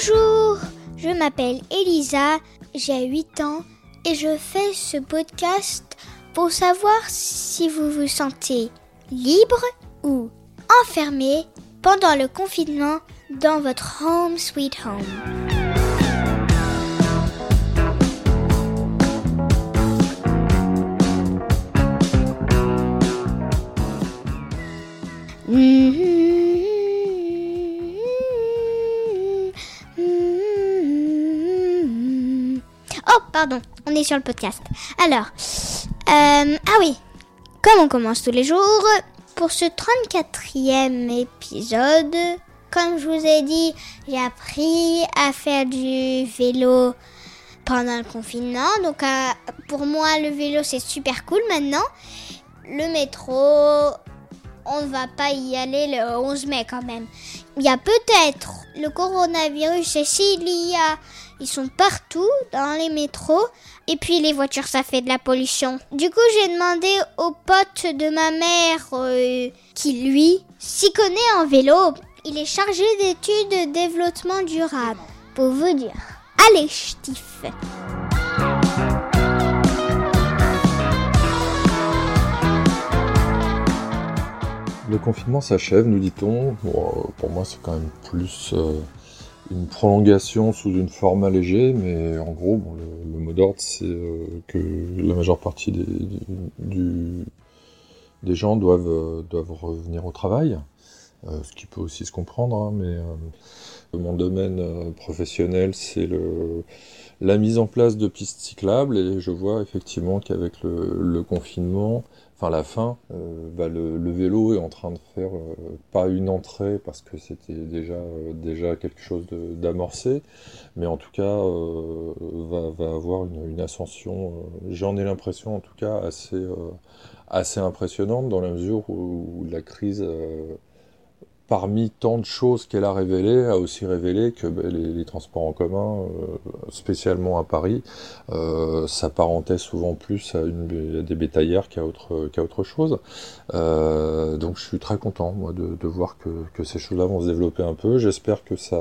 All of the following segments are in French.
Bonjour, je m'appelle Elisa, j'ai 8 ans et je fais ce podcast pour savoir si vous vous sentez libre ou enfermé pendant le confinement dans votre home sweet home. Oh, pardon, on est sur le podcast. Alors, euh, ah oui, comme on commence tous les jours, pour ce 34e épisode, comme je vous ai dit, j'ai appris à faire du vélo pendant le confinement. Donc, euh, pour moi, le vélo, c'est super cool maintenant. Le métro, on va pas y aller le 11 mai quand même. Il y a peut-être le coronavirus et s'il y a, ils sont partout dans les métros. Et puis les voitures, ça fait de la pollution. Du coup, j'ai demandé au pote de ma mère euh, qui, lui, s'y connaît en vélo. Il est chargé d'études de développement durable. Pour vous dire. Allez, Stif Le confinement s'achève, nous dit-on. pour moi, c'est quand même plus euh, une prolongation sous une forme allégée, mais en gros, le, mot d'ordre, c'est euh, que la majeure partie des, gens euh, doivent revenir au travail, ce qui peut aussi se comprendre, hein, mais mon domaine professionnel, c'est la mise en place de pistes cyclables et je vois effectivement qu'avec le, confinement, enfin la fin, euh, bah, le, vélo est en train de faire euh, pas une entrée parce que c'était déjà euh, déjà quelque chose d'amorcé, mais en tout cas va, avoir une, une ascension. J'en ai l'impression en tout cas assez assez impressionnante dans la mesure où la crise parmi tant de choses qu'elle a révélées, a aussi révélé que ben, les, transports en commun, euh, spécialement à Paris, euh, s'apparentaient souvent plus à, des bétaillères qu'à autre, qu'à autre chose. Euh, donc je suis très content moi, de, voir que, que ces choses-là vont se développer un peu. J'espère que ça,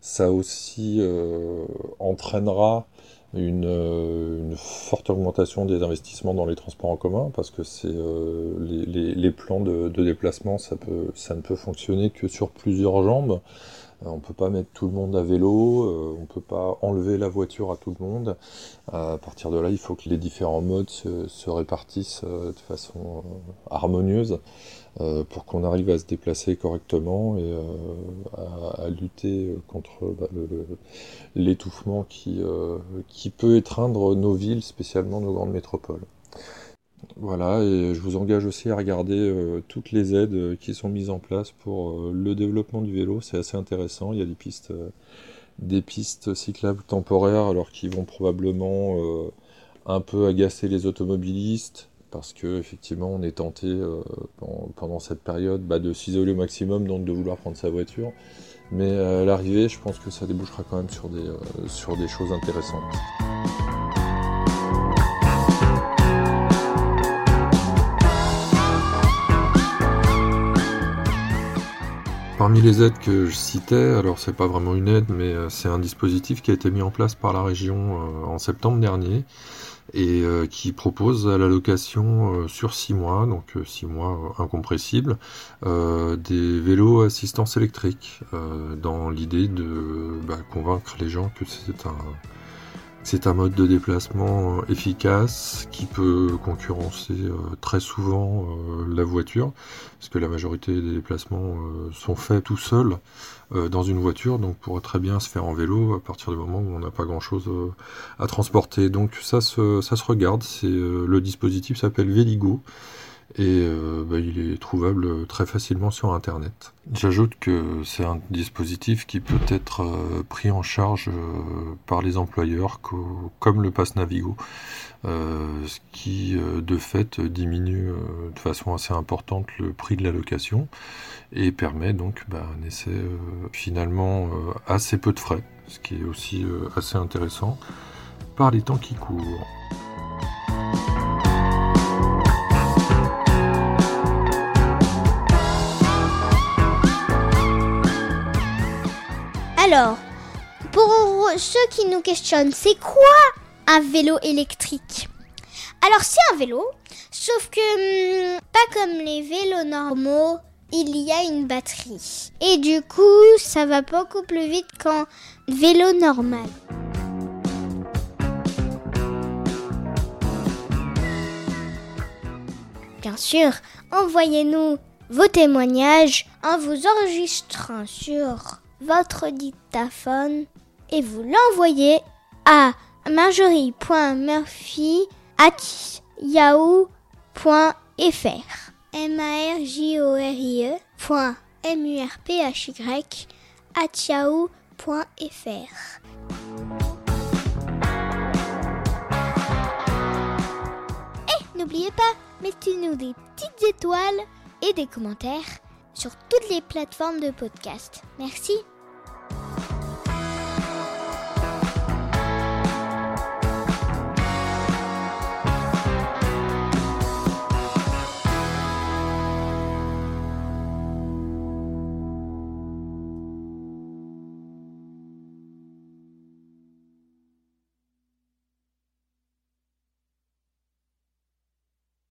ça aussi entraînera euh, une, forte augmentation des investissements dans les transports en commun parce que c'est euh, les, plans de, déplacement ça peut ça ne peut fonctionner que sur plusieurs jambes euh, on peut pas mettre tout le monde à vélo, on peut pas enlever la voiture à tout le monde. à partir de là, il faut que les différents modes se, répartissent de façon harmonieuse. Euh, pour qu'on arrive à se déplacer correctement et euh, à, lutter contre bah, l'étouffement qui, euh, qui peut étreindre nos villes, spécialement nos grandes métropoles. Voilà, et je vous engage aussi à regarder toutes les aides qui sont mises en place pour le développement du vélo. C'est assez intéressant. Il y a des pistes, des pistes cyclables temporaires, alors qui vont probablement un peu agacer les automobilistes, parce que effectivement on est tenté euh, pendant cette période bah, de s'isoler au maximum, donc de vouloir prendre sa voiture. Mais euh, à l'arrivée, je pense que ça débouchera quand même euh, sur des choses intéressantes. Parmi les aides que je citais, alors c'est pas vraiment une aide, mais c'est un dispositif qui a été mis en place par la région en septembre dernier et euh, qui propose à la location euh, sur 6 mois, donc 6 euh, mois incompressibles, des vélos assistance électrique, dans l'idée de bah, convaincre les gens que c'est un c'est un mode de déplacement euh, efficace qui peut concurrencer euh, très souvent euh, la voiture, parce que la majorité des déplacements sont faits tout seuls dans une voiture, donc pourrait très bien se faire en vélo à partir du moment où on n'a pas grand-chose à transporter. Donc ça se, ça se regarde, le dispositif s'appelle Véligo et euh, bah, il est trouvable très facilement sur Internet. J'ajoute que c'est un dispositif qui peut être euh, pris en charge euh, par les employeurs comme le Pass Navigo, ce qui de fait diminue de façon assez importante le prix de la location et permet donc bah, un essai finalement assez peu de frais, ce qui est aussi assez intéressant par les temps qui courent. Alors, pour ceux qui nous questionnent, c'est quoi un vélo électrique? Alors c'est un vélo, sauf que hmm, pas comme les vélos normaux, il y a une batterie. Et du coup, ça va beaucoup plus vite qu'un vélo normal. Bien sûr, envoyez-nous vos témoignages en vous enregistrant sur votre dictaphone et vous l'envoyez à marjorie.murphy@yahoo.fr. m a r j o r i e m u r p h y at yahoo.fr. Et n'oubliez pas, mettez-nous des petites étoiles et des commentaires sur toutes les plateformes de podcast. Merci.